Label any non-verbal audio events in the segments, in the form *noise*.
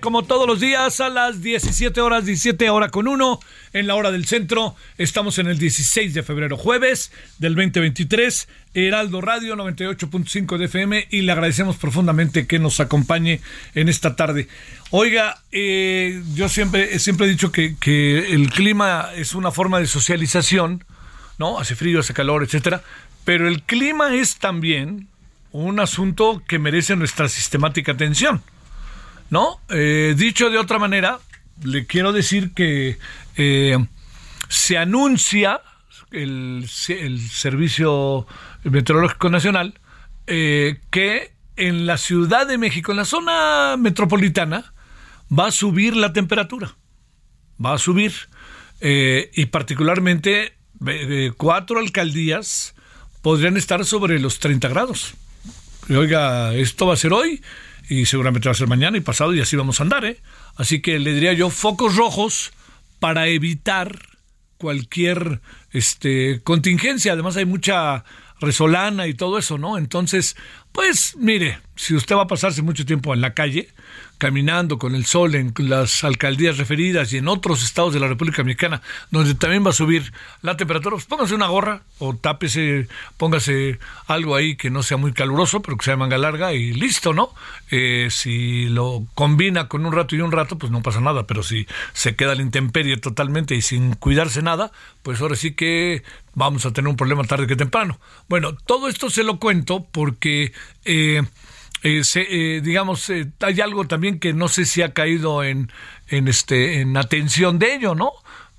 Como todos los días a las 17 horas, 17 horas con uno, en la hora del centro. Estamos en el 16 de febrero, jueves del 2023, Heraldo Radio 98.5 de FM y le agradecemos profundamente que nos acompañe en esta tarde. Oiga, eh, yo siempre, siempre he dicho que, que el clima es una forma de socialización, ¿no? Hace frío, hace calor, etcétera. Pero el clima es también un asunto que merece nuestra sistemática atención. ¿No? Eh, dicho de otra manera, le quiero decir que eh, se anuncia el, Servicio Meteorológico Nacional eh, que en la Ciudad de México, en la zona metropolitana, va a subir la temperatura. Va a subir. y particularmente cuatro alcaldías podrían estar sobre los 30 grados oiga, esto va a ser hoy y seguramente va a ser mañana y pasado y así vamos a andar, ¿eh? Así que le diría yo focos rojos para evitar cualquier este contingencia. Además hay mucha resolana y todo eso, ¿no? Entonces, pues mire, si usted va a pasarse mucho tiempo en la calle, caminando con el sol en las alcaldías referidas y en otros estados de la República Mexicana, donde también va a subir la temperatura, pues póngase una gorra o tápese, póngase algo ahí que no sea muy caluroso, pero que sea manga larga y listo, ¿no? Eh, si lo combina con un rato y un rato, pues no pasa nada, pero si se queda la intemperie totalmente y sin cuidarse nada, pues ahora sí que vamos a tener un problema tarde que temprano. Bueno, todo esto se lo cuento porque... Eh, eh, eh, digamos, eh, hay algo también que no sé si ha caído en, en, este, en atención de ello, ¿no?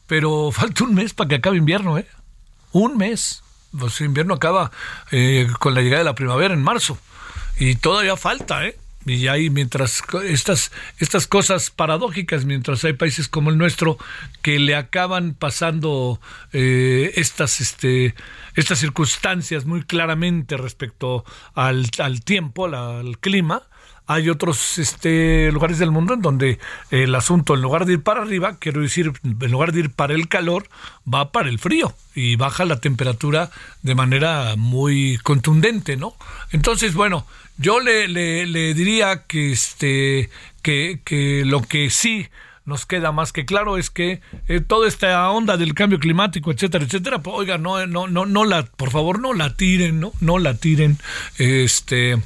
Pero *laughs* falta un mes para que acabe invierno, ¿eh? Un mes. Pues invierno acaba con la llegada de la primavera en marzo. Y todavía falta, ¿eh? Y ahí mientras estas, estas cosas paradójicas, mientras hay países como el nuestro que le acaban pasando eh, estas, este, estas circunstancias muy claramente respecto al, al tiempo, al, clima, hay otros este, lugares del mundo en donde el asunto, en lugar de ir para arriba, quiero decir, en lugar de ir para el calor, va para el frío y baja la temperatura de manera muy contundente, ¿no? Entonces, bueno, yo le, diría que, este, que lo que sí nos queda más que claro es que eh, toda esta onda del cambio climático, etcétera, etcétera, pues, oiga, no, no, no, no la, por favor, no la tiren, no, no la tiren, este,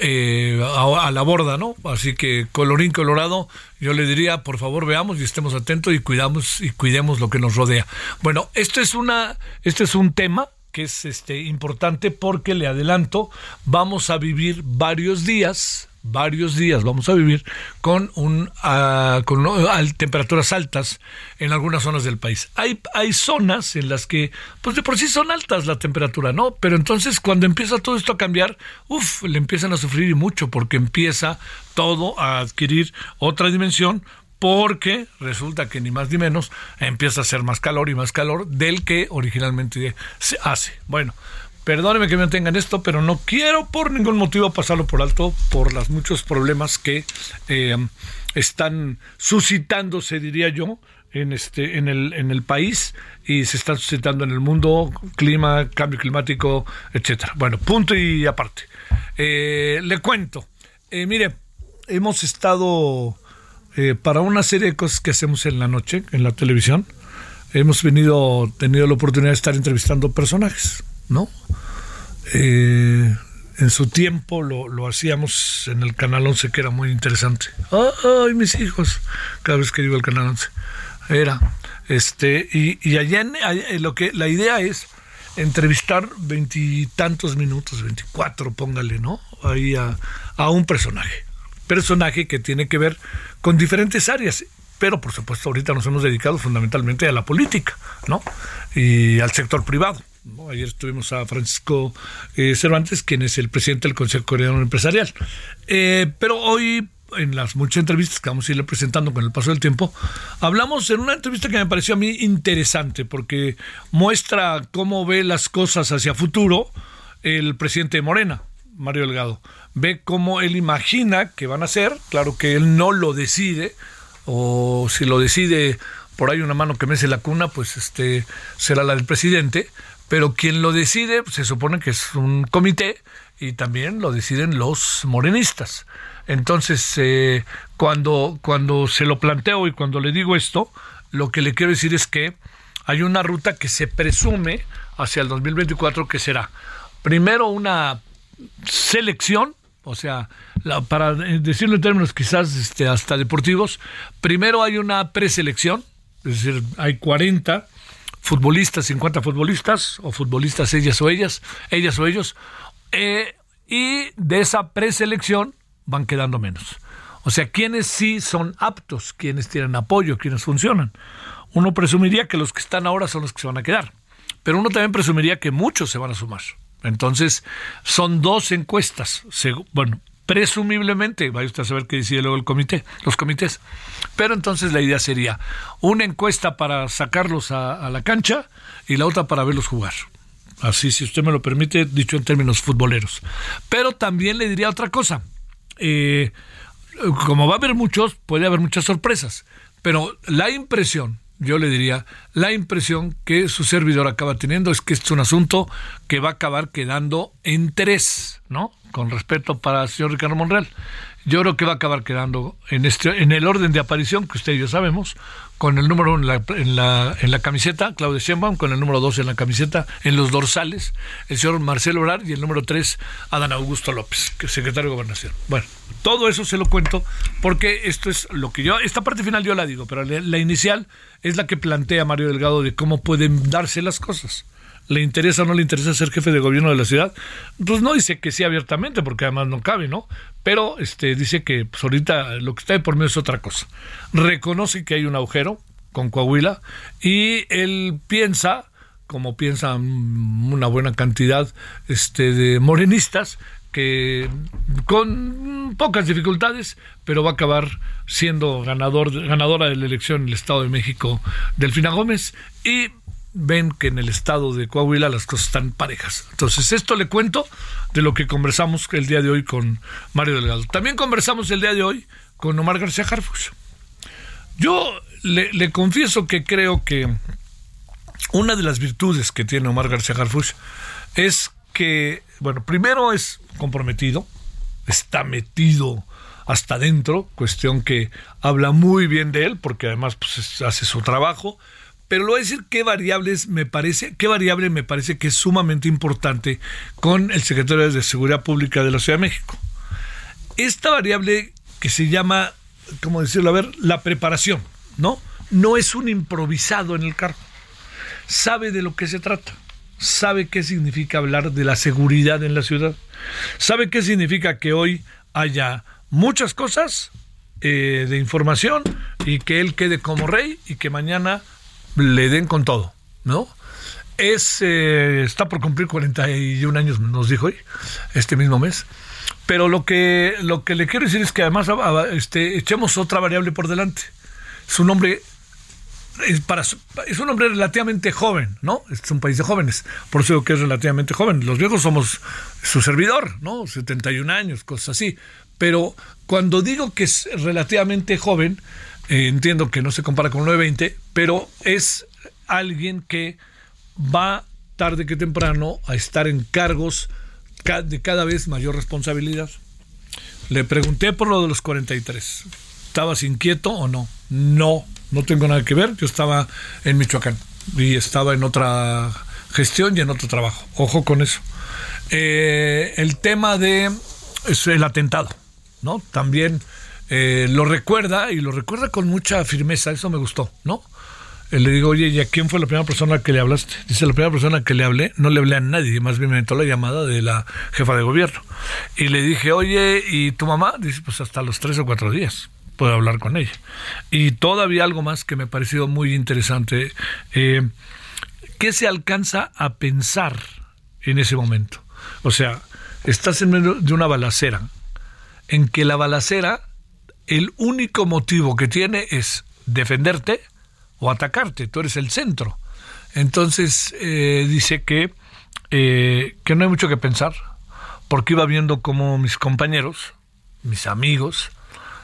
eh, a, a, la borda, ¿no? Así que colorín colorado, yo le diría, por favor, veamos y estemos atentos y cuidamos y cuidemos lo que nos rodea. Bueno, esto es una, este es un tema que es este importante porque le adelanto, vamos a vivir varios días, varios días vamos a vivir con un uh, con temperaturas altas en algunas zonas del país. Hay hay zonas en las que pues de por sí son altas la temperatura, ¿no? Pero entonces cuando empieza todo esto a cambiar, uff, le empiezan a sufrir y mucho porque empieza todo a adquirir otra dimensión porque resulta que ni más ni menos empieza a hacer más calor y más calor del que originalmente se hace. Bueno, Perdóneme que me tengan esto, pero no quiero por ningún motivo pasarlo por alto por los muchos problemas que eh, están suscitándose, diría yo, en este en el en el país y se están suscitando en el mundo clima cambio climático etcétera. Bueno punto y aparte. Eh, le cuento. Eh, mire hemos estado eh, para una serie de cosas que hacemos en la noche en la televisión hemos venido tenido la oportunidad de estar entrevistando personajes no en su tiempo lo, lo, hacíamos en el Canal 11, que era muy interesante. ¡Ay, mis hijos! Cada vez que digo el Canal 11. Era. Este, y, y allá, en, lo que la idea es entrevistar veintitantos minutos, veinticuatro, póngale, ¿no? Ahí a, a un personaje. Personaje que tiene que ver con diferentes áreas pero por supuesto ahorita nos hemos dedicado fundamentalmente a la política, ¿no? Y al sector privado. Ayer estuvimos a Francisco eh, Cervantes, quien es el presidente del Consejo Coreano Empresarial. Eh, pero hoy en las muchas entrevistas que vamos a irle presentando con el paso del tiempo, hablamos en una entrevista que me pareció a mí interesante porque muestra cómo ve las cosas hacia futuro el presidente de Morena, Mario Delgado. Ve cómo él imagina que van a ser, claro que él no lo decide, o si lo decide por ahí una mano que mece la cuna, pues este será la del presidente, pero quien lo decide pues, se supone que es un comité y también lo deciden los morenistas. Entonces, eh, cuando, cuando se lo planteo y cuando le digo esto, lo que le quiero decir es que hay una ruta que se presume hacia el 2024 que será primero una selección, o sea, para decirlo en términos quizás este, hasta deportivos, primero hay una preselección, es decir, hay 40 futbolistas, 50 futbolistas, o futbolistas ellas o ellas, ellas o ellos, eh, y de esa preselección van quedando menos. O sea, quienes sí son aptos, quienes tienen apoyo, quienes funcionan. Uno presumiría que los que están ahora son los que se van a quedar, pero uno también presumiría que muchos se van a sumar. Entonces, son dos encuestas. Bueno, presumiblemente, vaya usted a saber qué decide luego el comité, los comités. Pero entonces la idea sería una encuesta para sacarlos a, la cancha y la otra para verlos jugar. Así, si usted me lo permite, dicho en términos futboleros. Pero también le diría otra cosa eh, como va a haber muchos, puede haber muchas sorpresas. Pero la impresión, yo le diría, la impresión que su servidor acaba teniendo es que este es un asunto que va a acabar quedando en tres, ¿no? Con respeto para el señor Ricardo Monreal. Yo creo que va a acabar quedando en, este, en el orden de aparición que usted y yo sabemos, con el número en en la, camiseta, Claudia Sheinbaum, con el número dos en la camiseta, en los dorsales, el señor Marcelo Obrar y el número tres, Adán Augusto López, que es secretario de Gobernación. Bueno, todo eso se lo cuento porque esto es lo que yo, esta parte final yo la digo, pero la inicial es la que plantea Mario Delgado de cómo pueden darse las cosas le interesa o no le interesa ser jefe de gobierno de la ciudad, pues no dice que sí abiertamente, porque además no cabe, ¿no? Pero este dice que pues, ahorita lo que está de por medio es otra cosa. Reconoce que hay un agujero con Coahuila y él piensa, como piensa una buena cantidad este, de morenistas, que con pocas dificultades, pero va a acabar siendo ganador, ganadora de la elección en el Estado de México, Delfina Gómez, y ven que en el estado de Coahuila las cosas están parejas. Entonces, esto le cuento de lo que conversamos el día de hoy con Mario Delgado. También conversamos el día de hoy con Omar García Harfuch. Yo le, confieso que creo que una de las virtudes que tiene Omar García Harfuch es que, bueno, primero es comprometido, está metido hasta adentro, cuestión que habla muy bien de él, porque además pues, hace su trabajo, pero lo voy a decir qué variables me parece, qué variable me parece que es sumamente importante con el secretario de Seguridad Pública de la Ciudad de México. Esta variable que se llama, ¿cómo decirlo? A ver, la preparación, ¿no? No es un improvisado en el cargo. Sabe de lo que se trata. Sabe qué significa hablar de la seguridad en la ciudad. Sabe qué significa que hoy haya muchas cosas eh, de información y que él quede como rey y que mañana le den con todo, ¿no? Es, eh, está por cumplir 41 años, nos dijo hoy, este mismo mes. Pero lo que, lo que le quiero decir es que además este, echemos otra variable por delante. Su nombre es, para, es un hombre relativamente joven, ¿no? Es un país de jóvenes, por eso digo que es relativamente joven. Los viejos somos su servidor, ¿no? 71 años, cosas así. Pero cuando digo que es relativamente joven, eh, entiendo que no se compara con 920, pero es alguien que va tarde que temprano a estar en cargos de cada vez mayor responsabilidad. Le pregunté por lo de los 43. ¿Estabas inquieto o no? No, no tengo nada que ver. Yo estaba en Michoacán y estaba en otra gestión y en otro trabajo. Ojo con eso. Eh, el tema de el atentado, ¿no? También eh, lo recuerda y lo recuerda con mucha firmeza. Eso me gustó, ¿no? le digo, oye, ¿y a quién fue la primera persona que le hablaste? Dice, la primera persona que le hablé, no le hablé a nadie, más bien me entró la llamada de la jefa de gobierno. Y le dije, oye, ¿y tu mamá? Dice, pues hasta los tres o cuatro días puedo hablar con ella. Y todavía algo más que me ha parecido muy interesante. Eh, ¿Qué se alcanza a pensar en ese momento? O sea, estás en medio de una balacera, en que la balacera, el único motivo que tiene es defenderte, o atacarte, tú eres el centro. Entonces eh, dice que, eh, que no hay mucho que pensar, porque iba viendo cómo mis compañeros, mis amigos,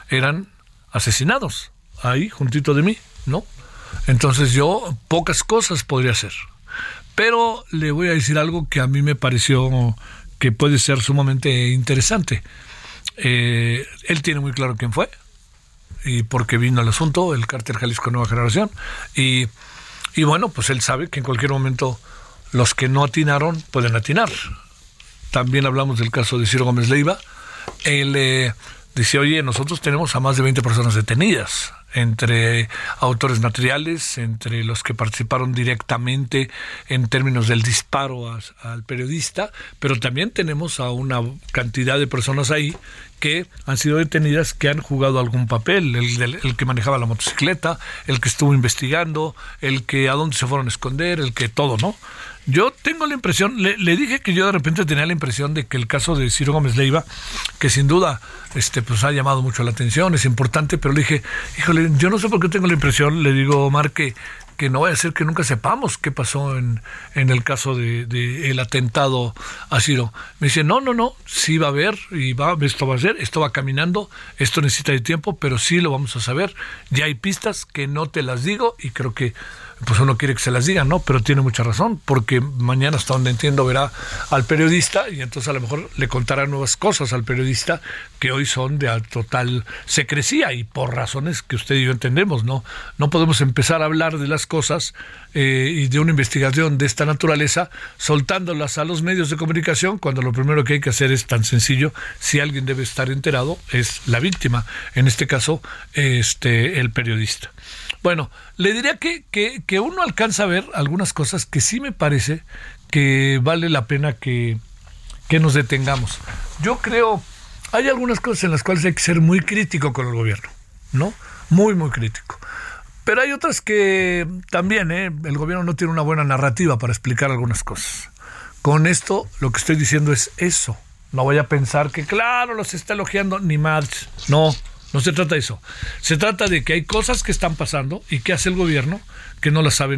eran asesinados ahí, juntito de mí, ¿no? Entonces yo pocas cosas podría hacer. Pero le voy a decir algo que a mí me pareció que puede ser sumamente interesante. Eh, él tiene muy claro quién fue, y porque vino el asunto, el cártel Jalisco Nueva Generación, y, y bueno, pues él sabe que en cualquier momento los que no atinaron pueden atinar. También hablamos del caso de Ciro Gómez Leiva. Él eh, dice, oye, nosotros tenemos a más de 20 personas detenidas entre autores materiales, entre los que participaron directamente en términos del disparo al periodista, pero también tenemos a una cantidad de personas ahí que han sido detenidas que han jugado algún papel, el, el, que manejaba la motocicleta, el que estuvo investigando, el que a dónde se fueron a esconder, el que todo, ¿no? Yo tengo la impresión, le, dije que yo de repente tenía la impresión de que el caso de Ciro Gómez Leiva, que sin duda este, pues ha llamado mucho la atención, es importante, pero le dije, híjole, yo no sé por qué tengo la impresión, le digo, Omar, que, que no vaya a ser que nunca sepamos qué pasó en, en el caso de, de, el atentado a Ciro. Me dice, no, no, no, sí va a haber, y va, esto va a ser, esto va caminando, esto necesita de tiempo, pero sí lo vamos a saber. Ya hay pistas que no te las digo y creo que pues uno quiere que se las digan, ¿no? Pero tiene mucha razón, porque mañana, hasta donde entiendo, verá al periodista y entonces a lo mejor le contará nuevas cosas al periodista que hoy son de total secrecía y por razones que usted y yo entendemos, ¿no? No podemos empezar a hablar de las cosas eh, y de una investigación de esta naturaleza soltándolas a los medios de comunicación cuando lo primero que hay que hacer es tan sencillo, si alguien debe estar enterado, es la víctima, en este caso, este, el periodista. Bueno, le diría que, que, uno alcanza a ver algunas cosas que sí me parece que vale la pena que, que nos detengamos. Yo creo, hay algunas cosas en las cuales hay que ser muy crítico con el gobierno, ¿no? Muy, muy crítico. Pero hay otras que también, ¿eh? el gobierno no tiene una buena narrativa para explicar algunas cosas. Con esto lo que estoy diciendo es eso. No voy a pensar que, claro, los está elogiando, ni más. No, no se trata de eso. Se trata de que hay cosas que están pasando y que hace el gobierno que no las sabe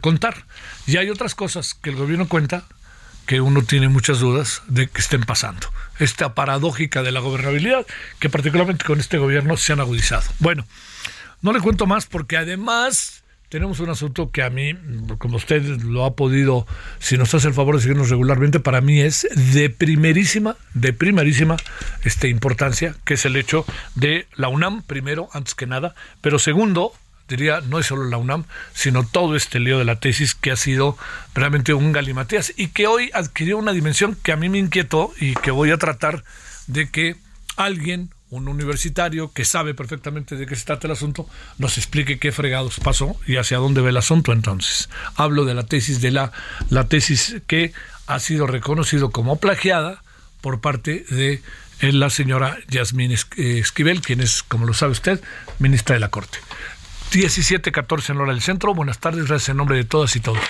contar. Y hay otras cosas que el gobierno cuenta que uno tiene muchas dudas de que estén pasando. Esta paradójica de la gobernabilidad que particularmente con este gobierno se han agudizado. Bueno, no le cuento más porque además tenemos un asunto que a mí, como usted lo ha podido, si nos hace el favor de seguirnos regularmente, para mí es de primerísima, de primerísima este, importancia, que es el hecho de la UNAM, primero, antes que nada, pero segundo, diría, no es solo la UNAM, sino todo este lío de la tesis que ha sido realmente un galimatías y que hoy adquirió una dimensión que a mí me inquietó y que voy a tratar de que alguien un universitario que sabe perfectamente de qué se trata el asunto, nos explique qué fregados pasó y hacia dónde va el asunto entonces. Hablo de la tesis de la, la tesis que ha sido reconocido como plagiada por parte de eh, la señora Yasmín eh, Esquivel, quien es, como lo sabe usted, ministra de la Corte. 17-14 en hora del centro. Buenas tardes, gracias en nombre de todas y todos.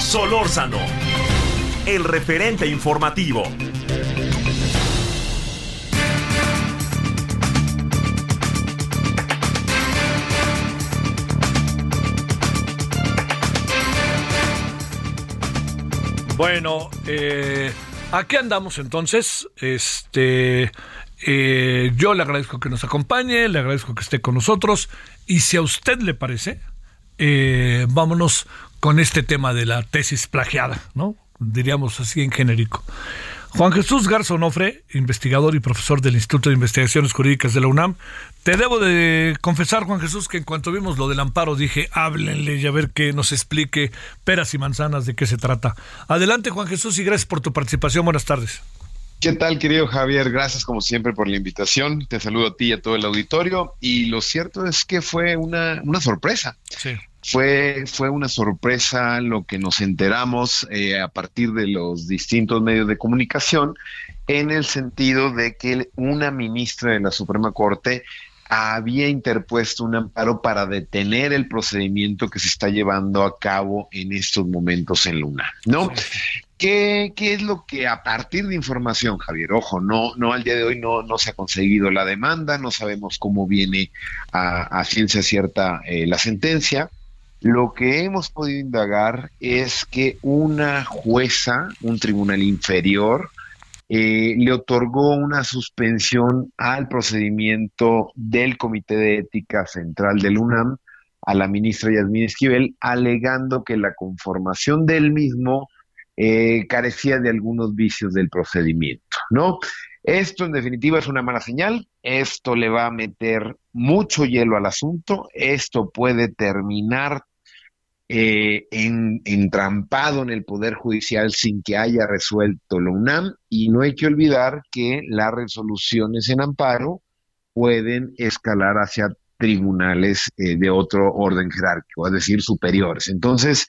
Solórzano, el referente informativo. Bueno, eh, aquí andamos entonces. Este, eh, yo le agradezco que nos acompañe, le agradezco que esté con nosotros. Y si a usted le parece, eh, vámonos con este tema de la tesis plagiada, ¿no? Diríamos así en genérico. Juan Jesús Garzonofre, investigador y profesor del Instituto de Investigaciones Jurídicas de la UNAM. Te debo de confesar, Juan Jesús, que en cuanto vimos lo del amparo dije, háblenle y a ver que nos explique peras y manzanas de qué se trata. Adelante, Juan Jesús, y gracias por tu participación. Buenas tardes. ¿Qué tal, querido Javier? Gracias como siempre por la invitación. Te saludo a ti y a todo el auditorio. Y lo cierto es que fue una, una sorpresa. Sí. Fue, fue una sorpresa lo que nos enteramos eh, a partir de los distintos medios de comunicación en el sentido de que una ministra de la Suprema Corte había interpuesto un amparo para detener el procedimiento que se está llevando a cabo en estos momentos en Luna, ¿no? ¿Qué, ¿Qué, es lo que a partir de información, Javier? Ojo, no, no al día de hoy no, no se ha conseguido la demanda, no sabemos cómo viene a, a ciencia cierta eh, la sentencia, lo que hemos podido indagar es que una jueza, un tribunal inferior, eh, le otorgó una suspensión al procedimiento del Comité de Ética Central del UNAM a la ministra Yasmín Esquivel, alegando que la conformación del mismo eh, carecía de algunos vicios del procedimiento, ¿no? Esto en definitiva es una mala señal, esto le va a meter mucho hielo al asunto, esto puede terminar eh, en, entrampado en el Poder Judicial sin que haya resuelto la UNAM y no hay que olvidar que las resoluciones en amparo pueden escalar hacia tribunales eh, de otro orden jerárquico, es decir, superiores. Entonces,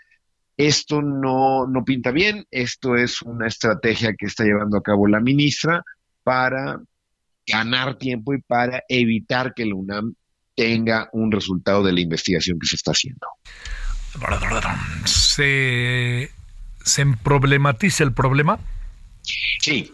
esto no, no pinta bien, esto es una estrategia que está llevando a cabo la ministra para ganar tiempo y para evitar que la UNAM tenga un resultado de la investigación que se está haciendo. ¿Se, se problematiza el problema? Sí,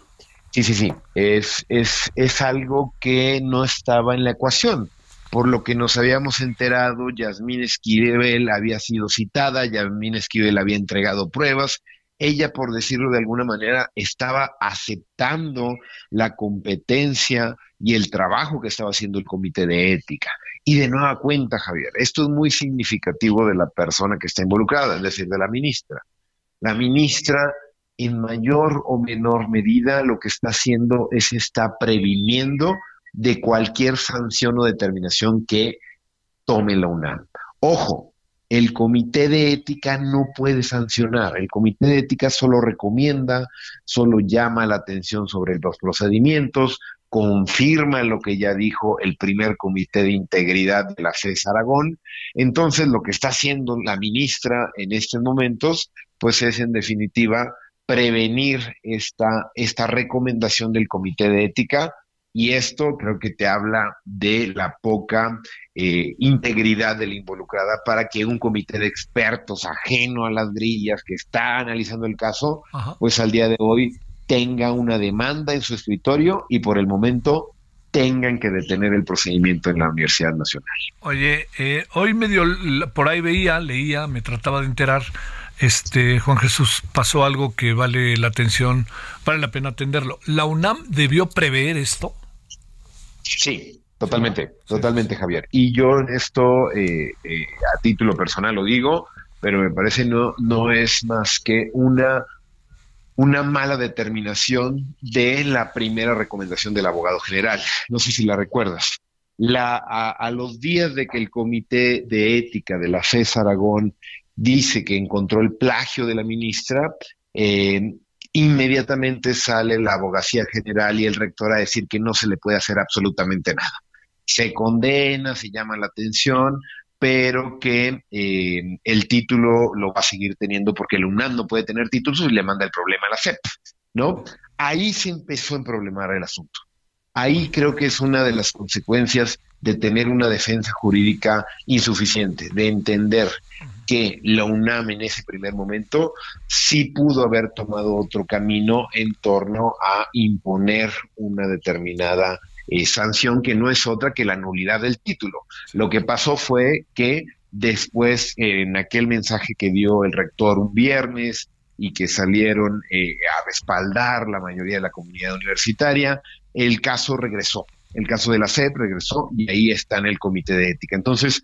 sí, sí, sí. Es, es, es algo que no estaba en la ecuación. Por lo que nos habíamos enterado, Yasmín Esquivel había sido citada, Yasmín Esquivel había entregado pruebas, ella, por decirlo de alguna manera, estaba aceptando la competencia y el trabajo que estaba haciendo el comité de ética. Y de nueva cuenta, Javier, esto es muy significativo de la persona que está involucrada, es decir, de la ministra. La ministra, en mayor o menor medida, lo que está haciendo es está previniendo de cualquier sanción o determinación que tome la UNAM. Ojo, el comité de ética no puede sancionar, el comité de ética solo recomienda, solo llama la atención sobre los procedimientos, confirma lo que ya dijo el primer comité de integridad de la CES Aragón. Entonces, lo que está haciendo la ministra en estos momentos, pues es en definitiva prevenir esta, esta recomendación del comité de ética y esto creo que te habla de la poca eh, integridad de la involucrada para que un comité de expertos ajeno a las grillas que está analizando el caso, pues al día de hoy tenga una demanda en su escritorio y por el momento tengan que detener el procedimiento en la Universidad Nacional. Oye, eh, hoy medio por ahí veía, leía, me trataba de enterar, este Juan Jesús pasó algo que vale la atención, vale la pena atenderlo. ¿La UNAM debió prever esto? Sí, totalmente, totalmente, Javier. Y yo en esto, eh, eh, a título personal lo digo, pero me parece no, no es más que una una mala determinación de la primera recomendación del abogado general. No sé si la recuerdas. La, a, los días de que el Comité de Ética de la FES Aragón dice que encontró el plagio de la ministra, eh, inmediatamente sale la abogacía general y el rector a decir que no se le puede hacer absolutamente nada. Se condena, se llama la atención, pero que eh, el título lo va a seguir teniendo porque el UNAM no puede tener títulos y le manda el problema a la CEP, ¿no? Ahí se empezó a problemar el asunto. Ahí creo que es una de las consecuencias de tener una defensa jurídica insuficiente, de entender que la UNAM en ese primer momento sí pudo haber tomado otro camino en torno a imponer una determinada eh, sanción que no es otra que la nulidad del título. Lo que pasó fue que después, en aquel mensaje que dio el rector un viernes, y que salieron eh, a respaldar la mayoría de la comunidad universitaria, el caso regresó. El caso de la SEP regresó y ahí está en el comité de ética. Entonces,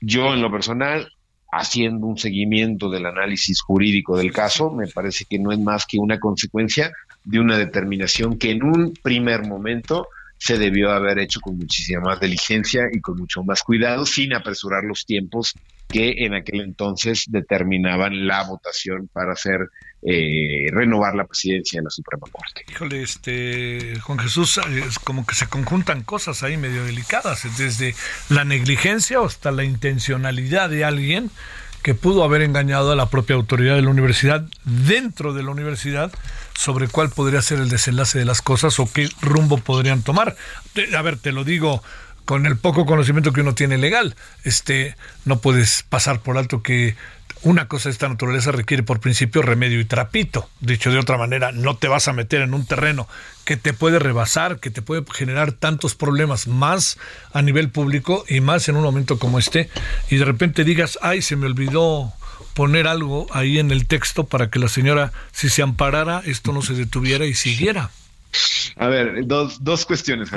yo en lo personal, haciendo un seguimiento del análisis jurídico del caso, me parece que no es más que una consecuencia de una determinación que en un primer momento se debió haber hecho con muchísima más diligencia y con mucho más cuidado, sin apresurar los tiempos que en aquel entonces determinaban la votación para hacer eh, renovar la presidencia de la Suprema Corte. Híjole, este Juan Jesús, es como que se conjuntan cosas ahí medio delicadas, desde la negligencia hasta la intencionalidad de alguien que pudo haber engañado a la propia autoridad de la universidad dentro de la universidad sobre cuál podría ser el desenlace de las cosas o qué rumbo podrían tomar. A ver, te lo digo con el poco conocimiento que uno tiene legal. Este, no puedes pasar por alto que una cosa de esta naturaleza requiere por principio remedio y trapito. Dicho de otra manera, no te vas a meter en un terreno que te puede rebasar, que te puede generar tantos problemas más a nivel público y más en un momento como este, y de repente digas, ay, se me olvidó poner algo ahí en el texto para que la señora, si se amparara, esto no se detuviera y siguiera. A ver, dos, dos cuestiones.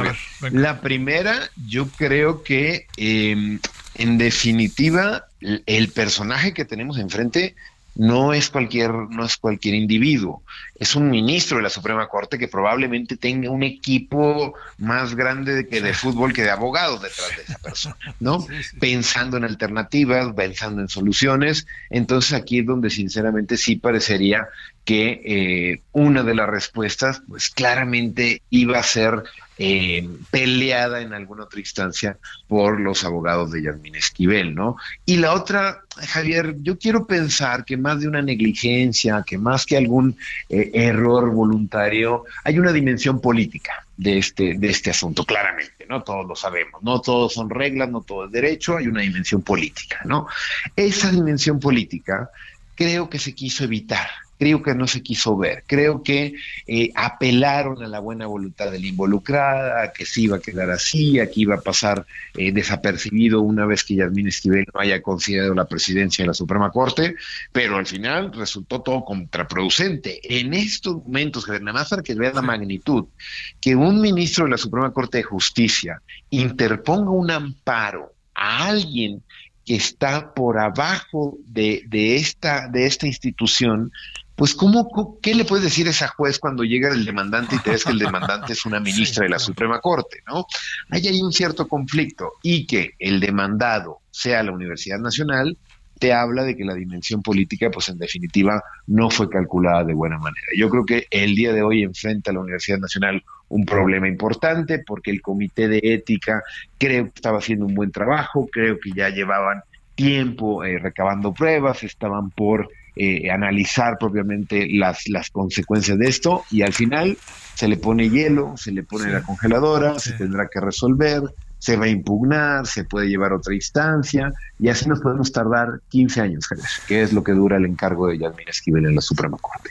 la primera, yo creo que em, en definitiva el personaje que tenemos enfrente no es cualquier, no es cualquier individuo, es un ministro de la Suprema Corte que probablemente tenga un equipo más grande que de fútbol que de abogados detrás de esa persona, ¿no? Pensando en alternativas, pensando en soluciones. Entonces aquí es donde sinceramente sí parecería que eh, una de las respuestas, pues claramente iba a ser eh, peleada en alguna otra instancia por los abogados de Yasmín Esquivel, ¿no? Y la otra, Javier, yo quiero pensar que más de una negligencia, que más que algún eh, error voluntario, hay una dimensión política de este, de este asunto, claramente, ¿no? Todos lo sabemos, no todos son reglas, no todo es derecho, hay una dimensión política, ¿no? Esa dimensión política creo que se quiso evitar creo que no se quiso ver. Creo que eh, apelaron a la buena voluntad de la involucrada, a que se iba a quedar así, a que iba a pasar eh, desapercibido una vez que Yasmín Esquivel no haya considerado la presidencia de la Suprema Corte, pero al final resultó todo contraproducente. En estos momentos, nada más para que vean la magnitud, que un ministro de la Suprema Corte de Justicia interponga un amparo a alguien que está por abajo de, de, esta, de esta institución, pues ¿cómo, ¿qué le puedes decir a esa juez cuando llega el demandante y te ves que el demandante es una *laughs* ministra de la Suprema Corte, ¿no? Ahí hay un cierto conflicto y que el demandado sea la Universidad Nacional, te habla de que la dimensión política, pues en definitiva, no fue calculada de buena manera. Yo creo que el día de hoy enfrenta a la Universidad Nacional un problema importante porque el Comité de Ética creo que estaba haciendo un buen trabajo, creo que ya llevaban tiempo eh, recabando pruebas, estaban por eh, analizar propiamente las, las consecuencias de esto y al final se le pone hielo, se le pone la congeladora, se tendrá que resolver, se va a impugnar, se puede llevar a otra instancia y así nos podemos tardar 15 años, que es lo que dura el encargo de Yasmín Esquivel en la Suprema Corte.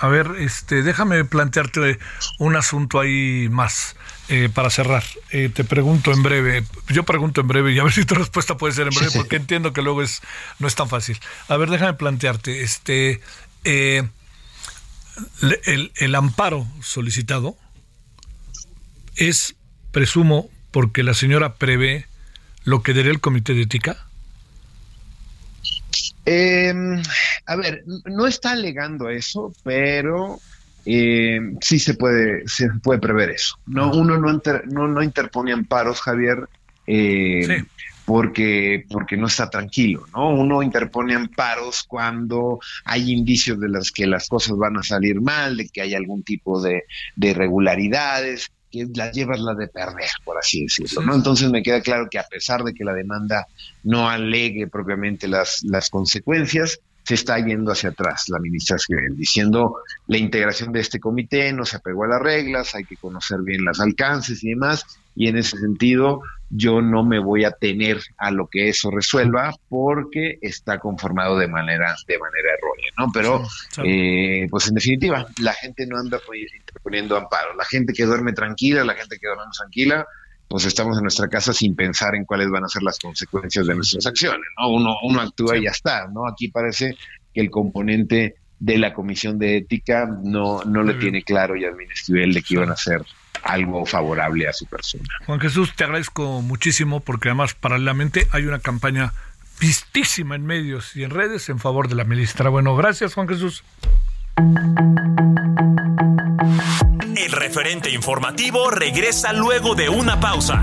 A ver, este, déjame plantearte un asunto ahí más. Eh, para cerrar, eh, te pregunto en breve, yo pregunto en breve y a ver *laughs* si tu respuesta puede ser en breve, porque entiendo que luego es no es tan fácil. A ver, déjame plantearte, este, eh, el, el amparo solicitado es, presumo, porque la señora prevé lo que daría el comité de ética. a ver, no está alegando eso, pero eh, sí se puede, se puede prever eso. No, uno no, no, no, interpone amparos, Javier, eh, porque, porque no está tranquilo, ¿no? Uno interpone amparos cuando hay indicios de las que las cosas van a salir mal, de que hay algún tipo de, de irregularidades, que las llevas la de perder, por así decirlo, ¿no? Entonces me queda claro que a pesar de que la demanda no alegue propiamente las, las consecuencias, se está yendo hacia atrás la administración, diciendo la integración de este comité no se apegó a las reglas, hay que conocer bien los alcances y demás, y en ese sentido yo no me voy a tener a lo que eso resuelva porque está conformado de manera de manera errónea, ¿no? Pero, eh, pues en definitiva, la gente no anda interponiendo amparo, la gente que duerme tranquila, la gente que duerme tranquila, pues estamos en nuestra casa sin pensar en cuáles van a ser las consecuencias de nuestras acciones, ¿no? Uno, uno actúa y ya está, ¿no? Aquí parece que el componente de la Comisión de Ética no, no le tiene claro y Esquivel de que iban a hacer algo favorable a su persona. Juan Jesús, te agradezco muchísimo porque además paralelamente hay una campaña vistísima en medios y en redes en favor de la ministra. Bueno, gracias Juan Jesús. El referente informativo regresa luego de una pausa.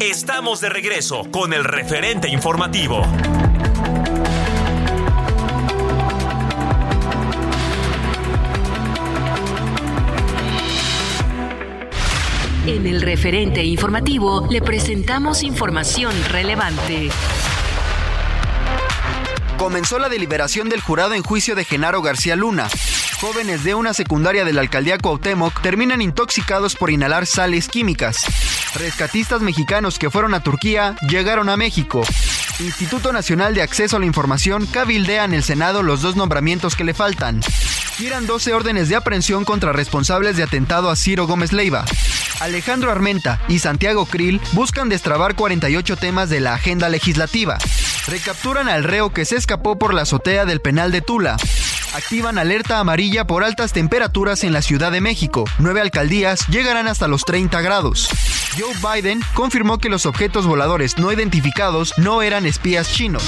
Estamos de regreso con el referente informativo. En el referente informativo le presentamos información relevante. Comenzó la deliberación del jurado en juicio de Genaro García Luna. Jóvenes de una secundaria de la alcaldía Cuauhtémoc terminan intoxicados por inhalar sales químicas. Rescatistas mexicanos que fueron a Turquía llegaron a México. Instituto Nacional de Acceso a la Información cabildea en el Senado los dos nombramientos que le faltan. Giran 12 órdenes de aprehensión contra responsables de atentado a Ciro Gómez Leiva. Alejandro Armenta y Santiago Krill buscan destrabar 48 temas de la agenda legislativa. Recapturan al reo que se escapó por la azotea del penal de Tula. Activan alerta amarilla por altas temperaturas en la Ciudad de México. Nueve alcaldías llegarán hasta los 30 grados. Joe Biden confirmó que los objetos voladores no identificados no eran espías chinos.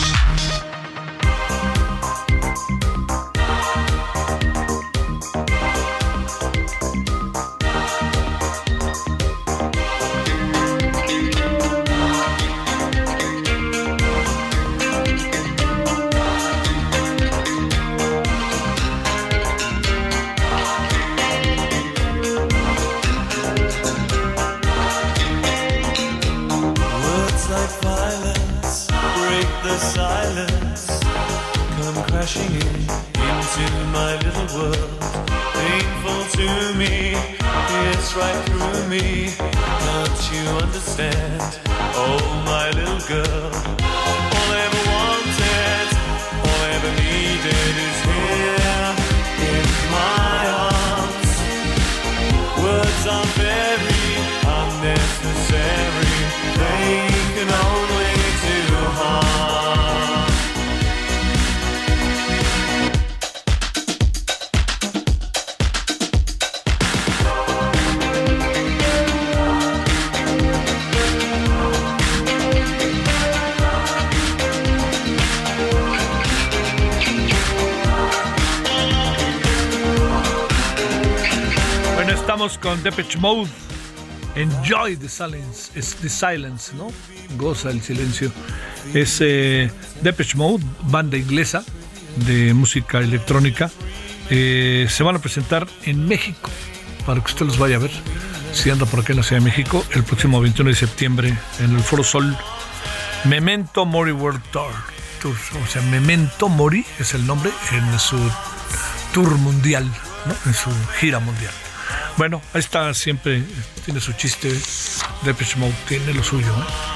Con Depeche Mode. Enjoy the silence, es the silence, ¿no? Goza el silencio. Es eh, Depeche Mode, banda inglesa de música electrónica. Eh, se van a presentar en México para que usted los vaya a ver. Si anda por aquí en la Ciudad de México, el próximo 21 de septiembre en el Foro Sol. Memento Mori World Tour. O sea, Memento Mori es el nombre en su tour mundial, ¿no? en su gira mundial. Bueno, ahí está siempre, tiene su chiste. Depeche Mode tiene lo suyo. ¿eh?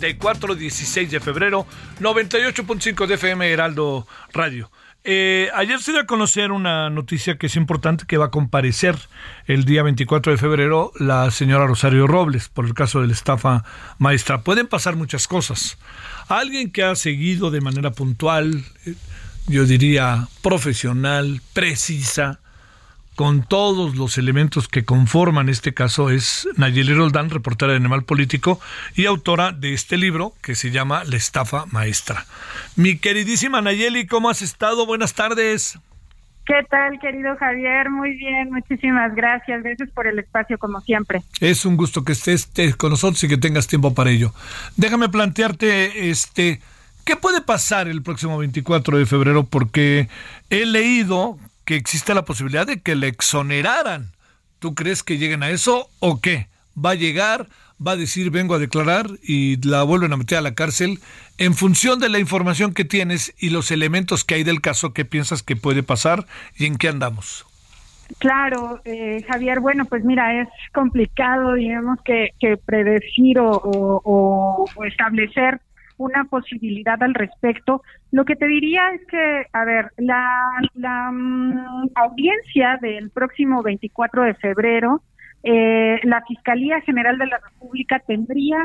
17.34, 16 de febrero, 98.5 de FM Heraldo Radio. Eh, ayer se dio a conocer una noticia que es importante, que va a comparecer el día 24 de febrero la señora Rosario Robles por el caso de la estafa maestra. Pueden pasar muchas cosas. Alguien que ha seguido de manera puntual, eh, yo diría profesional, precisa, con todos los elementos que conforman este caso es Nayeli Roldán, reportera de Animal Político y autora de este libro que se llama La estafa maestra. Mi queridísima Nayeli, ¿cómo has estado? Buenas tardes. ¿Qué tal, querido Javier? Muy bien, muchísimas gracias. Gracias por el espacio, como siempre. Es un gusto que estés con nosotros y que tengas tiempo para ello. Déjame plantearte, este, ¿qué puede pasar el próximo 24 de febrero? Porque he leído que existe la posibilidad de que le exoneraran. ¿Tú crees que lleguen a eso o qué? ¿Va a llegar, va a decir vengo a declarar y la vuelven a meter a la cárcel? En función de la información que tienes y los elementos que hay del caso, ¿qué piensas que puede pasar y en qué andamos? Claro, eh, Javier, bueno, pues mira, es complicado, digamos, que, que predecir o, o, o establecer una posibilidad al respecto. Lo que te diría es que, a ver, la, mm, audiencia del próximo 24 de febrero, eh, la Fiscalía General de la República tendría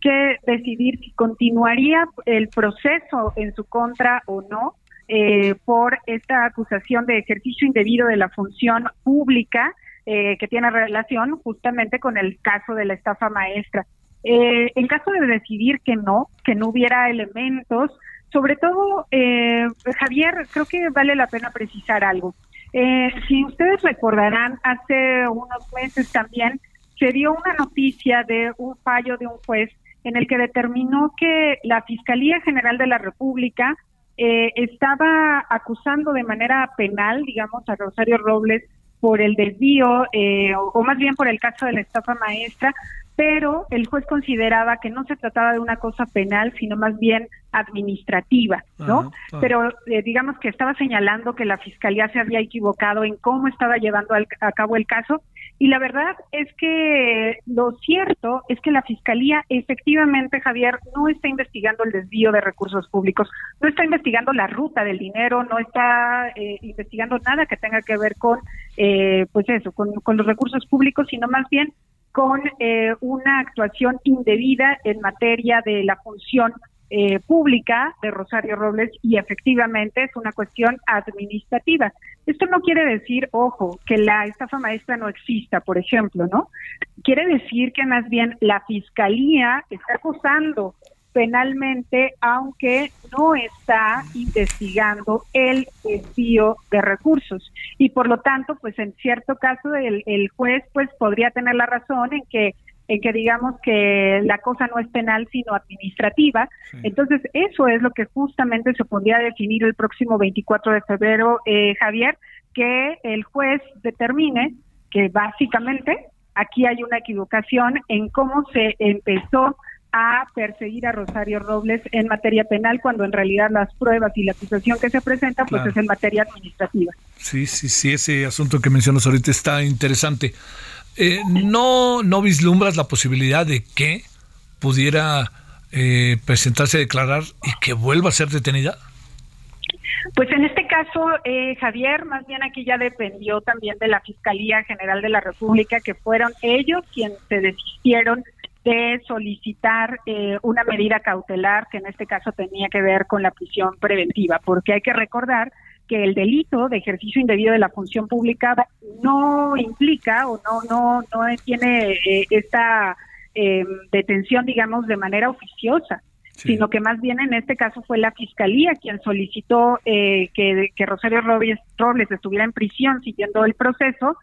que decidir si continuaría el proceso en su contra o no eh, por esta acusación de ejercicio indebido de la función pública eh, que tiene relación justamente con el caso de la estafa maestra. Eh, en caso de decidir que no, que no hubiera elementos, sobre todo, eh, Javier, creo que vale la pena precisar algo. Eh, si ustedes recordarán, hace unos meses también se dio una noticia de un fallo de un juez en el que determinó que la Fiscalía General de la República eh, estaba acusando de manera penal, digamos, a Rosario Robles por el desvío, eh, o, o, más bien por el caso de la estafa maestra, pero el juez consideraba que no se trataba de una cosa penal, sino más bien administrativa, ¿no? Pero eh, digamos que estaba señalando que la fiscalía se había equivocado en cómo estaba llevando a cabo el caso y la verdad es que lo cierto es que la fiscalía efectivamente, Javier, no está investigando el desvío de recursos públicos, no está investigando la ruta del dinero, no está eh, investigando nada que tenga que ver con, eh, pues eso, con, los recursos públicos, sino más bien con eh, una actuación indebida en materia de la función eh, pública de Rosario Robles y efectivamente es una cuestión administrativa. Esto no quiere decir, ojo, que la estafa maestra no exista, por ejemplo, ¿no? Quiere decir que más bien la fiscalía está acusando penalmente, aunque no está investigando el desvío de recursos. Y por lo tanto, pues en cierto caso el, el juez pues podría tener la razón en que en que digamos que la cosa no es penal sino administrativa. Entonces, eso es lo que justamente se podría definir el próximo 24 de febrero, eh, Javier, que el juez determine que básicamente aquí hay una equivocación en cómo se empezó a perseguir a Rosario Robles en materia penal cuando en realidad las pruebas y la acusación que se presenta pues es en materia administrativa. Sí, sí, sí, ese asunto que mencionas ahorita está interesante. Eh, ¿no, ¿No vislumbras la posibilidad de que pudiera eh, presentarse a declarar y que vuelva a ser detenida? Pues en este caso, eh, Javier, más bien aquí ya dependió también de la Fiscalía General de la República, que fueron ellos quienes se desistieron de solicitar eh, una medida cautelar que en este caso tenía que ver con la prisión preventiva, porque hay que recordar que el delito de ejercicio indebido de la función pública no implica o no no no tiene eh, esta eh, detención, digamos, de manera oficiosa. sino que más bien en este caso fue la fiscalía quien solicitó eh, que, que Rosario Robles, Robles estuviera en prisión siguiendo el proceso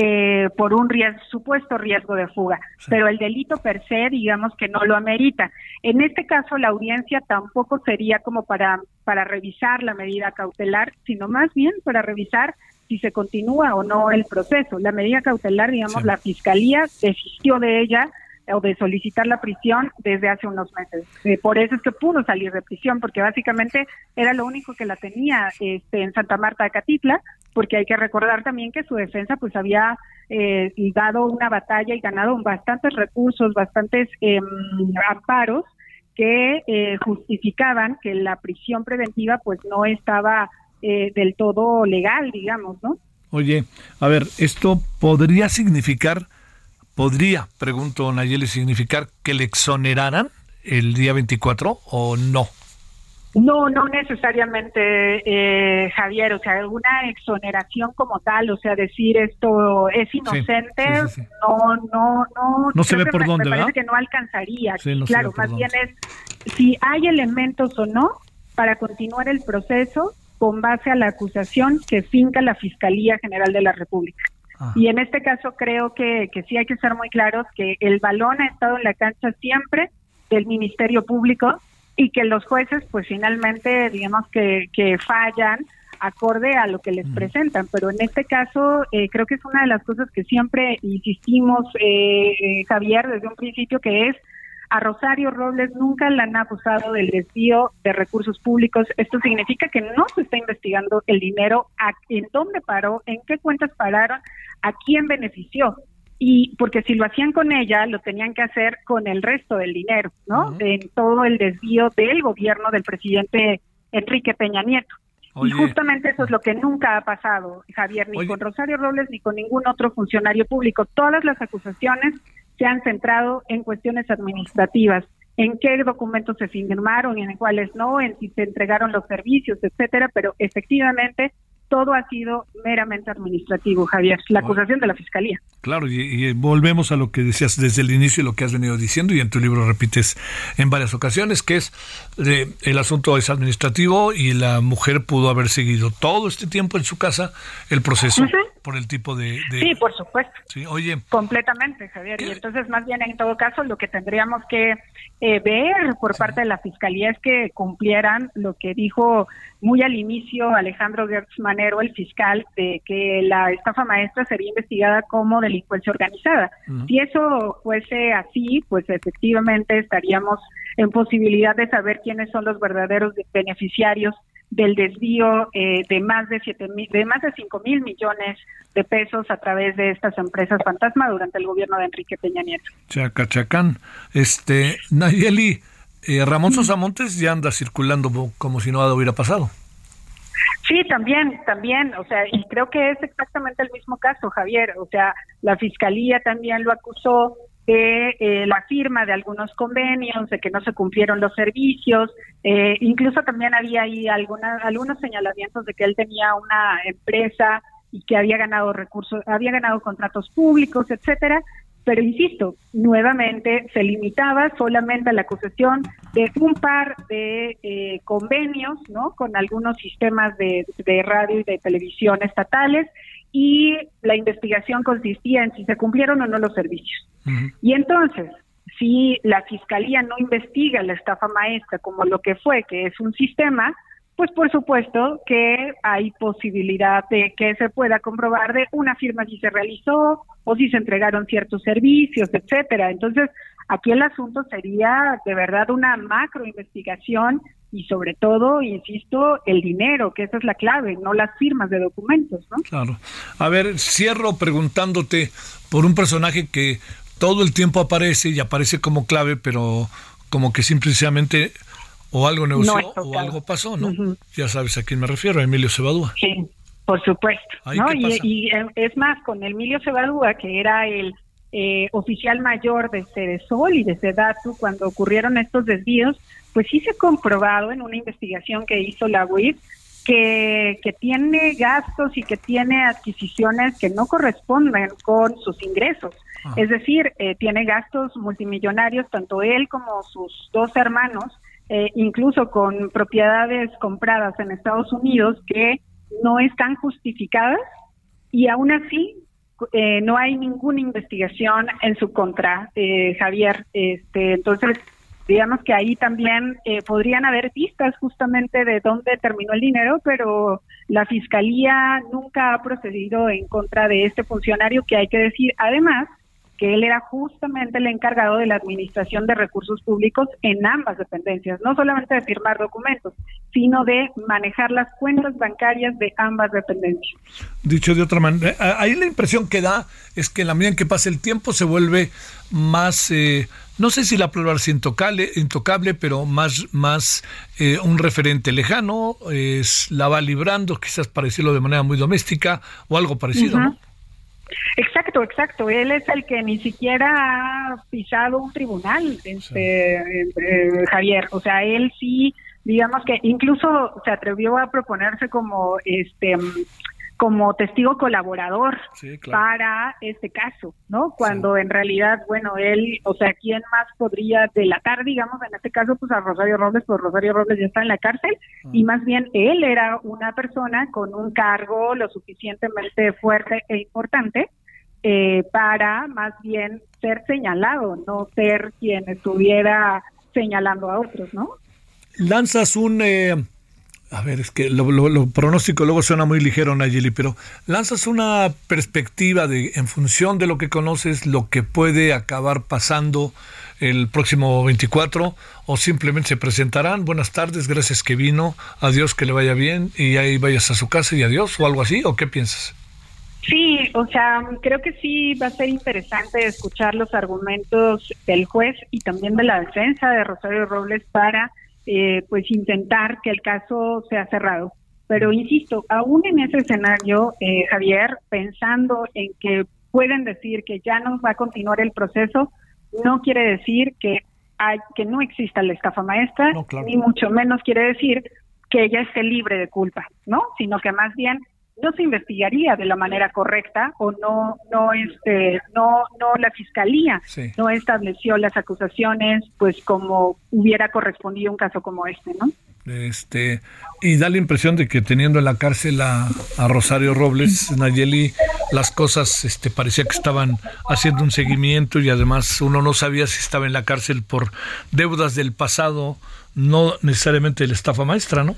eh, por un riesgo, supuesto riesgo de fuga, pero el delito per se, digamos que no lo amerita. En este caso, la audiencia tampoco sería como para, para revisar la medida cautelar, sino más bien para revisar si se continúa o no el proceso. La medida cautelar, digamos, la fiscalía desistió de ella o de solicitar la prisión desde hace unos meses. Eh, por eso es que pudo salir de prisión, porque básicamente era lo único que la tenía este, en Santa Marta de Catitla, porque hay que recordar también que su defensa pues había eh, dado una batalla y ganado bastantes recursos, bastantes eh, amparos que eh, justificaban que la prisión preventiva pues no estaba eh, del todo legal, digamos, ¿no? Oye, a ver, esto podría significar, podría, pregunto Nayeli, significar que le exoneraran el día 24 o no? No, no necesariamente, eh, Javier, o sea, alguna exoneración como tal, o sea, decir esto es inocente, no, no, no. No se ve por dónde, me que no alcanzaría. claro, más bien es si hay elementos o no para continuar el proceso con base a la acusación que finca la Fiscalía General de la República. Ah. Y en este caso creo que, que sí hay que ser muy claros que el balón ha estado en la cancha siempre del Ministerio Público y que los jueces pues finalmente digamos que, que fallan acorde a lo que les presentan, pero en este caso eh, creo que es una de las cosas que siempre insistimos, eh, eh, Javier, desde un principio, que es a Rosario Robles nunca la han acusado del desvío de recursos públicos. Esto significa que no se está investigando el dinero, a, en dónde paró, en qué cuentas pararon, a quién benefició y porque si lo hacían con ella, lo tenían que hacer con el resto del dinero, ¿no? En todo el desvío del gobierno del presidente Enrique Peña Nieto. Oye. Y justamente eso es lo que nunca ha pasado, Javier, ni Oye. con Rosario Robles ni con ningún otro funcionario público. Todas las acusaciones se han centrado en cuestiones administrativas, en qué documentos se firmaron y en cuáles no, en si se entregaron los servicios, etcétera, pero efectivamente todo ha sido meramente administrativo, Javier, la acusación de la Fiscalía. Claro, y, y volvemos a lo que decías desde el inicio y lo que has venido diciendo y en tu libro repites en varias ocasiones, que es eh, el asunto es administrativo y la mujer pudo haber seguido todo este tiempo en su casa el proceso. Por el tipo de... de- Sí, por supuesto. Sí, oye, Completamente, Javier. Y entonces, más bien, en todo caso, lo que tendríamos que eh, ver por parte de la Fiscalía es que cumplieran lo que dijo muy al inicio Alejandro Gertz Manero, el fiscal, de que la estafa maestra sería investigada como delincuencia organizada. Si eso fuese así, pues efectivamente estaríamos en posibilidad de saber quiénes son los verdaderos beneficiarios del desvío eh, de más de siete mil, de más de cinco mil millones de pesos a través de estas empresas fantasma durante el gobierno de Enrique Peña Nieto. Chacachacán. Este, Nayeli, eh, Ramón Sosa Montes ya anda circulando como si nada hubiera pasado. Sí, también, también, o sea, y creo que es exactamente el mismo caso, Javier. O sea, la fiscalía también lo acusó de eh, la firma de algunos convenios, de que no se cumplieron los servicios, eh, incluso también había ahí alguna, algunos señalamientos de que él tenía una empresa y que había ganado recursos, había ganado contratos públicos, etcétera. Pero insisto, nuevamente se limitaba solamente a la acusación de un par de eh, convenios, ¿no? Con algunos sistemas de, de radio y de televisión estatales y la investigación consistía en si se cumplieron o no los servicios. Y entonces, si la fiscalía no investiga la estafa maestra como lo que fue, que es un sistema, pues por supuesto que hay posibilidad de que se pueda comprobar de una firma si se realizó o si se entregaron ciertos servicios, etcétera. Entonces, aquí el asunto sería de verdad una macro investigación y sobre todo, insisto, el dinero, que esa es la clave, no las firmas de documentos, ¿no? Claro. A ver, cierro preguntándote por un personaje que todo el tiempo aparece y aparece como clave, pero como que simplemente o algo negoció No o algo pasó, ¿no? Ya sabes a quién me refiero, a Emilio Cebadúa. Sí, por supuesto. Ahí, ¿no? ¿qué Y, es más, con Emilio Cebadúa, que era el eh, oficial mayor de Cedesol y de Sedatu cuando ocurrieron estos desvíos, pues sí se ha comprobado en una investigación que hizo la UIF que, que tiene gastos y que tiene adquisiciones que no corresponden con sus ingresos. Es decir, eh, tiene gastos multimillonarios, tanto él como sus dos hermanos, eh, incluso con propiedades compradas en Estados Unidos que no están justificadas y aún así eh, no hay ninguna investigación en su contra, eh, Javier. Este, entonces, digamos que ahí también eh, podrían haber pistas justamente de dónde terminó el dinero, pero la fiscalía nunca ha procedido en contra de este funcionario que hay que decir, además, que él era justamente el encargado de la administración de recursos públicos en ambas dependencias, no solamente de firmar documentos, sino de manejar las cuentas bancarias de ambas dependencias. Dicho de otra manera, eh, ahí la impresión que da es que en la medida en que pasa el tiempo se vuelve más, eh, no sé si la palabra es intocable, pero más, más eh, un referente lejano, es, la va librando, quizás para decirlo de manera muy doméstica o algo parecido, ¿no? Exacto, exacto. Él es el que ni siquiera ha pisado un tribunal, este, eh, Javier. O sea, él sí, digamos que incluso se atrevió a proponerse como este como testigo colaborador para este caso, ¿no? Cuando en realidad, bueno, él, o sea, ¿quién más podría delatar, digamos, en este caso, pues a Rosario Robles, pues Rosario Robles ya está en la cárcel, ah. y más bien él era una persona con un cargo lo suficientemente fuerte e importante eh, para más bien ser señalado, no ser quien estuviera señalando a otros, ¿no? Lanzas un... Eh a ver, es que lo, pronóstico luego suena muy ligero, Nayeli, pero lanzas una perspectiva de, en función de lo que conoces, lo que puede acabar pasando el próximo 24, o simplemente se presentarán, buenas tardes, gracias que vino, adiós, que le vaya bien, y ahí vayas a su casa y adiós, o algo así, o qué piensas? Sí, o sea, creo que sí va a ser interesante escuchar los argumentos del juez y también de la defensa de Rosario Robles para eh, pues intentar que el caso sea cerrado. Pero insisto, aún en ese escenario, eh, Javier, pensando en que pueden decir que ya no va a continuar el proceso, no quiere decir que hay, que no exista la estafa maestra, ni mucho menos quiere decir que ella esté libre de culpa, ¿no? Sino que más bien no se investigaría de la manera correcta o no no este no no la fiscalía no estableció las acusaciones pues como hubiera correspondido un caso como este no este y da la impresión de que teniendo en la cárcel a, Rosario Robles Nayeli las cosas este parecía que estaban haciendo un seguimiento y además uno no sabía si estaba en la cárcel por deudas del pasado no necesariamente de la estafa maestra no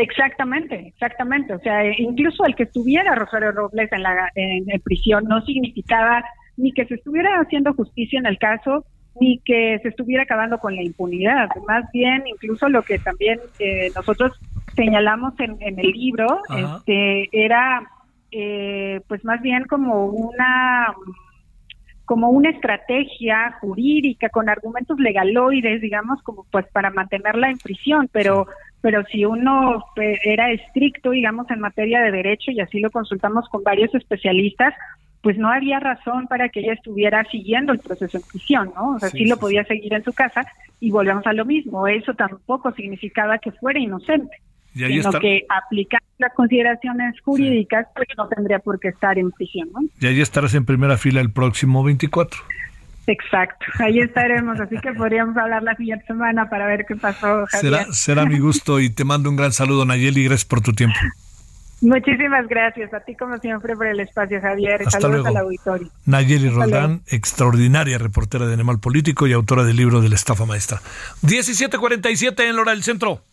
Exactamente, exactamente. O sea, incluso el que estuviera Rosario Robles en la en, prisión no significaba ni que se estuviera haciendo justicia en el caso, ni que se estuviera acabando con la impunidad. Más bien, incluso lo que también eh, nosotros señalamos en, el libro, este, era, eh, pues más bien como una como una estrategia jurídica con argumentos legaloides, digamos, como pues para mantenerla en prisión, pero pero si uno eh, era estricto, digamos, en materia de derecho, y así lo consultamos con varios especialistas, pues no había razón para que ella estuviera siguiendo el proceso en prisión, ¿no? O sea, sí, lo podía seguir en su casa y volvemos a lo mismo. Eso tampoco significaba que fuera inocente, sino que aplicar las consideraciones jurídicas, pues no tendría por qué estar en prisión, ¿no? Y ahí estarás en primera fila el próximo 24. Exacto, ahí estaremos, así que podríamos hablar la siguiente semana para ver qué pasó. Será, será mi gusto y te mando un gran saludo, Nayeli, gracias por tu tiempo. Muchísimas gracias a ti como siempre por el espacio, Javier. Hasta Saludos al auditorio. Nayeli Roldán, extraordinaria reportera de Animal Político y autora del libro de la estafa maestra. 1747 en Lora del Centro.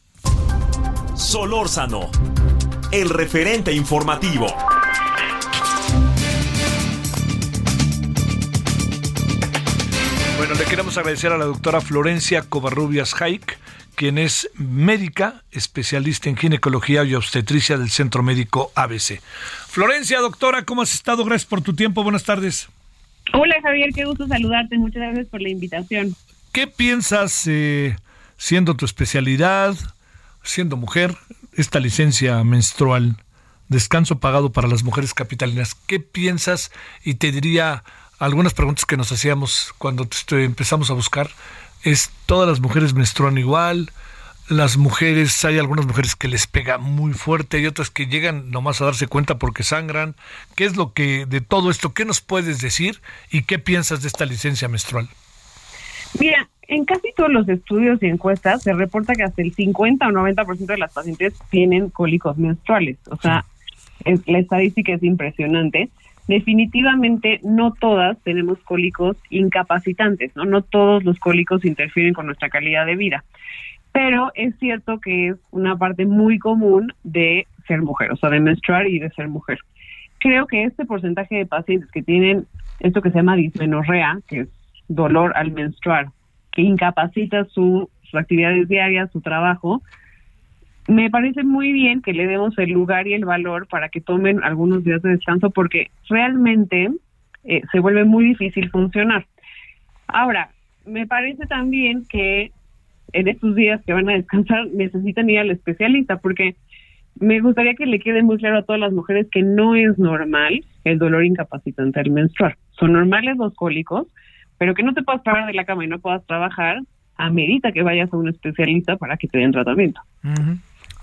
Solórzano, el referente informativo. Bueno, le queremos agradecer a la doctora Florencia Covarrubias Haik, quien es médica, especialista en ginecología y obstetricia del Centro Médico ABC. Florencia, doctora, ¿cómo has estado? Gracias por tu tiempo. Buenas tardes. Hola Javier, qué gusto saludarte. Muchas gracias por la invitación. ¿Qué piensas, eh, siendo tu especialidad, siendo mujer, esta licencia menstrual, descanso pagado para las mujeres capitalinas? ¿Qué piensas? Y te diría algunas preguntas que nos hacíamos cuando empezamos a buscar es todas las mujeres menstruan igual, las mujeres, hay algunas mujeres que les pega muy fuerte, y otras que llegan nomás a darse cuenta porque sangran. ¿Qué es lo que de todo esto, qué nos puedes decir y qué piensas de esta licencia menstrual? Mira, en casi todos los estudios y encuestas se reporta que hasta el 50 o 90% de las pacientes tienen cólicos menstruales. O sea, la estadística es impresionante definitivamente no todas tenemos cólicos incapacitantes, ¿no? No todos los cólicos interfieren con nuestra calidad de vida. Pero es cierto que es una parte muy común de ser mujer, o sea, de menstruar y de ser mujer. Creo que este porcentaje de pacientes que tienen esto que se llama dismenorrea, que es dolor al menstruar, que incapacita su, sus actividades diarias, su trabajo, me parece muy bien que le demos el lugar y el valor para que tomen algunos días de descanso porque realmente eh, se vuelve muy difícil funcionar. Ahora, me parece también que en estos días que van a descansar necesitan ir al especialista porque me gustaría que le quede muy claro a todas las mujeres que no es normal el dolor incapacitante al menstruar. Son normales los cólicos, pero que no te puedas parar de la cama y no puedas trabajar, amerita que vayas a un especialista para que te den tratamiento.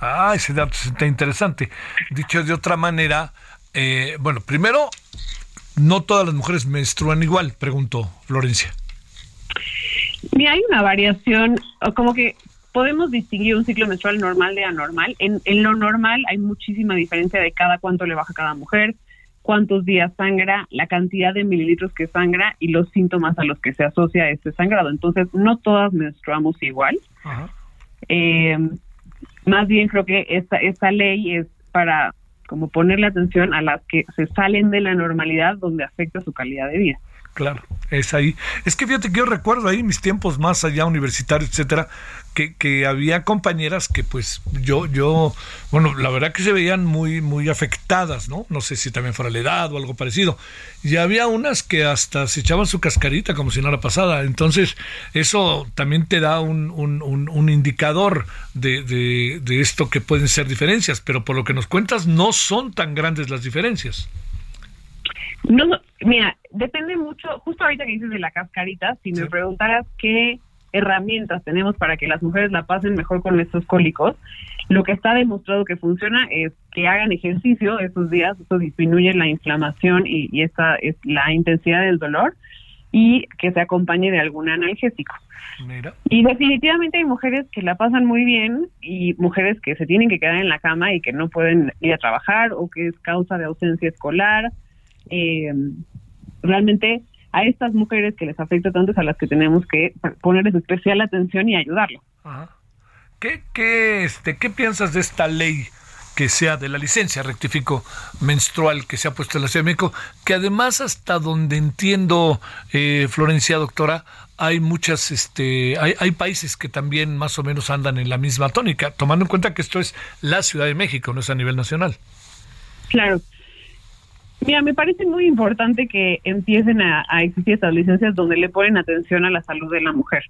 Ah, ese dato está interesante. Dicho de otra manera, eh, bueno, primero, no todas las mujeres menstruan igual, preguntó Florencia. Mira, hay una variación, como que podemos distinguir un ciclo menstrual normal de anormal. En, en lo normal hay muchísima diferencia de cada cuánto le baja cada mujer, cuántos días sangra, la cantidad de mililitros que sangra y los síntomas a los que se asocia este sangrado. Entonces, no todas menstruamos igual. Eh, más bien creo que esta, esta ley es para como ponerle atención a las que se salen de la normalidad donde afecta su calidad de vida. Claro, es ahí. Es que fíjate que yo recuerdo ahí mis tiempos más allá universitarios, etcétera, que, que había compañeras que pues yo, yo, bueno, la verdad que se veían muy, muy afectadas, ¿no? No sé si también fuera la edad o algo parecido. Y había unas que hasta se echaban su cascarita como si no era pasada. Entonces, eso también te da un, un, un, indicador de, de, de esto que pueden ser diferencias, pero por lo que nos cuentas, no son tan grandes las diferencias. No, mira, depende mucho, justo ahorita que dices de la cascarita, si me preguntaras qué herramientas tenemos para que las mujeres la pasen mejor con estos cólicos, lo que está demostrado que funciona es que hagan ejercicio esos días, eso disminuye la inflamación y, y esta es la intensidad del dolor y que se acompañe de algún analgésico. Y definitivamente hay mujeres que la pasan muy bien y mujeres que se tienen que quedar en la cama y que no pueden ir a trabajar o que es causa de ausencia escolar. Eh, realmente a estas mujeres que les afecta tanto es a las que tenemos que ponerles especial atención y ayudarlo. ¿Qué, qué, este, ¿Qué piensas de esta ley que sea de la licencia, rectifico, menstrual que se ha puesto en la Ciudad de México, que además hasta donde entiendo, eh, Florencia, doctora, hay muchas, este, hay, hay, países que también más o menos andan en la misma tónica, tomando en cuenta que esto es la Ciudad de México, no es a nivel nacional. Claro, Mira, me parece muy importante que empiecen a, existir estas licencias donde le ponen atención a la salud de la mujer,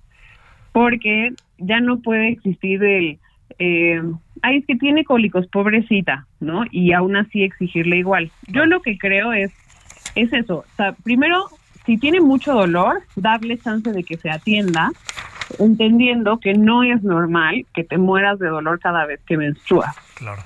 porque ya no puede existir el, eh, ay, es que tiene cólicos, pobrecita, ¿no? Y aún así exigirle igual. Yo lo que creo es, es eso, o sea, primero, si tiene mucho dolor, darle chance de que se atienda, entendiendo que no es normal que te mueras de dolor cada vez que menstruas. Claro.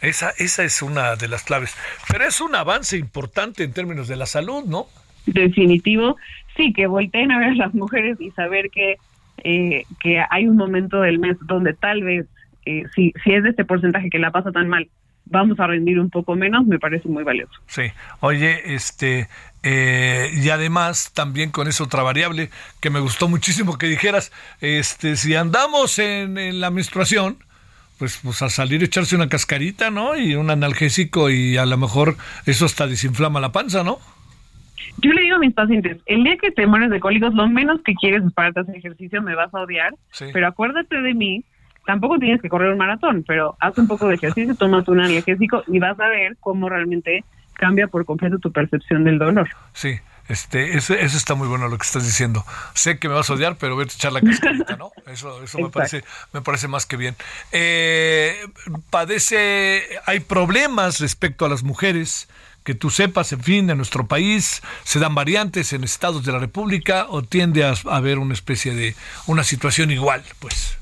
Esa, esa es una de las claves. Pero es un avance importante en términos de la salud, ¿no? Definitivo. Sí, que volteen a ver a las mujeres y saber que, eh, que hay un momento del mes donde tal vez, eh, si, si es de este porcentaje que la pasa tan mal, vamos a rendir un poco menos, me parece muy valioso. Sí. Oye, este, eh, y además también con esa otra variable que me gustó muchísimo que dijeras, este, si andamos en, en la menstruación, pues, pues a salir echarse una cascarita, ¿no? Y un analgésico y a lo mejor eso hasta desinflama la panza, ¿no? Yo le digo a mis pacientes, el día que te mueres de cólicos, lo menos que quieres es pararte a hacer ejercicio, me vas a odiar, pero acuérdate de mí, tampoco tienes que correr un maratón, pero haz un poco de ejercicio, tomas un analgésico y vas a ver cómo realmente cambia por completo tu percepción del dolor. Sí, este, eso, eso, está muy bueno lo que estás diciendo. Sé que me vas a odiar, pero voy a echar la cascarita, ¿no? *laughs* Eso, eso me parece, me parece más que bien. Eh, padece, hay problemas respecto a las mujeres que tú sepas, en fin, en nuestro país, se dan variantes en estados de la República o tiende a haber una especie de una situación igual, pues.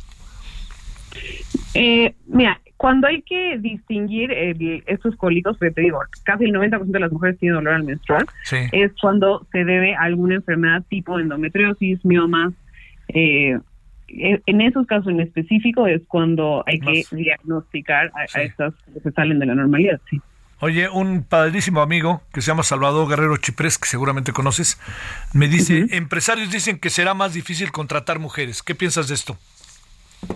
Eh, mira, cuando hay que distinguir estos cólicos, te digo, casi el 90% de las mujeres tienen dolor al menstrual, es cuando se debe a alguna enfermedad tipo endometriosis, miomas. Eh, en esos casos en específico es cuando hay que diagnosticar a, estas que se salen de la normalidad, sí. Oye, un padrísimo amigo que se llama Salvador Guerrero Chiprés, que seguramente conoces, me dice, empresarios dicen que será más difícil contratar mujeres. ¿Qué piensas de esto?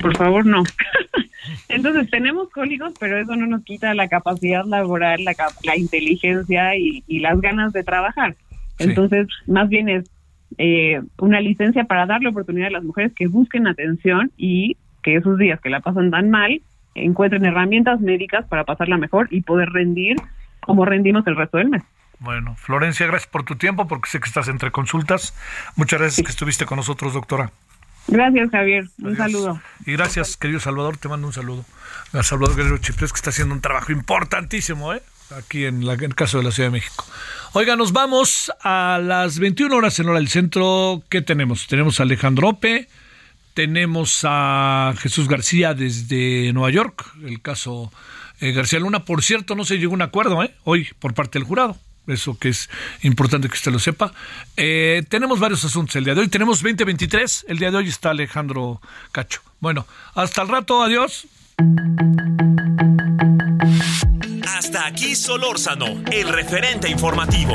Por favor, no. Entonces tenemos cólicos, pero eso no nos quita la capacidad laboral, la, la inteligencia y, las ganas de trabajar. Entonces, más bien es eh, una licencia para darle oportunidad a las mujeres que busquen atención y que esos días que la pasan tan mal encuentren herramientas médicas para pasarla mejor y poder rendir como rendimos el resto del mes. Bueno, Florencia, gracias por tu tiempo, porque sé que estás entre consultas. Muchas gracias que estuviste con nosotros, doctora. Gracias, Javier. Un saludo. Y gracias, querido Salvador. Te mando un saludo. A Salvador Guerrero Chiprés, que está haciendo un trabajo importantísimo, ¿eh? Aquí en, la, en, el caso de la Ciudad de México. Oiga, nos vamos a las 21 horas en hora del centro. ¿Qué tenemos? Tenemos a Alejandro Ope, tenemos a Jesús García desde Nueva York, el caso eh, García Luna. Por cierto, no se llegó a un acuerdo ¿eh? hoy por parte del jurado. Eso que es importante que usted lo sepa. Eh, tenemos varios asuntos el día de hoy. Tenemos 2023. El día de hoy está Alejandro Cacho. Bueno, hasta el rato. Adiós. Hasta aquí Solórzano, el referente informativo.